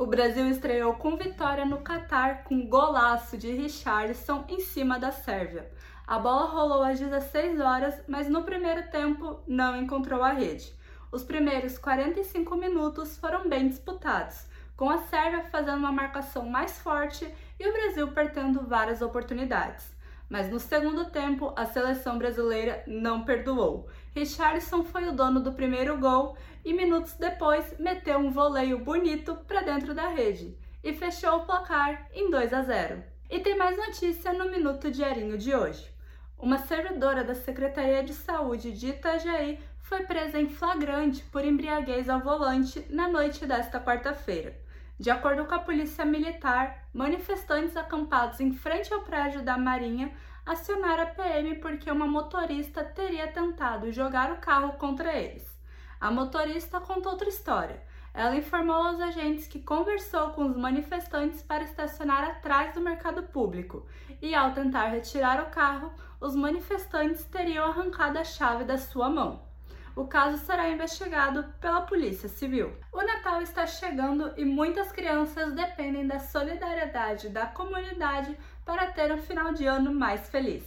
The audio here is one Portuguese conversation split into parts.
O Brasil estreou com vitória no Catar com golaço de Richarlison em cima da Sérvia. A bola rolou às 16 horas, mas no primeiro tempo não encontrou a rede. Os primeiros 45 minutos foram bem disputados, com a Sérvia fazendo uma marcação mais forte e o Brasil perdendo várias oportunidades. Mas no segundo tempo, a seleção brasileira não perdoou. Richarlison foi o dono do primeiro gol e minutos depois meteu um voleio bonito para dentro da rede e fechou o placar em 2 a 0. E tem mais notícia no Minuto Diarinho de hoje. Uma servidora da Secretaria de Saúde de Itajaí foi presa em flagrante por embriaguez ao volante na noite desta quarta-feira. De acordo com a Polícia Militar, manifestantes acampados em frente ao prédio da Marinha acionaram a PM porque uma motorista teria tentado jogar o carro contra eles. A motorista contou outra história. Ela informou aos agentes que conversou com os manifestantes para estacionar atrás do mercado público e, ao tentar retirar o carro, os manifestantes teriam arrancado a chave da sua mão. O caso será investigado pela Polícia Civil. O Natal está chegando e muitas crianças dependem da solidariedade da comunidade para ter um final de ano mais feliz.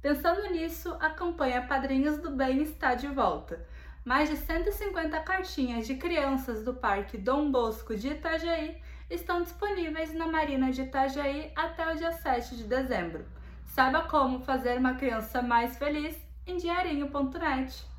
Pensando nisso, a campanha Padrinhos do Bem está de volta. Mais de 150 cartinhas de crianças do Parque Dom Bosco de Itajaí estão disponíveis na Marina de Itajaí até o dia 7 de dezembro. Saiba como fazer uma criança mais feliz em diarinho.net.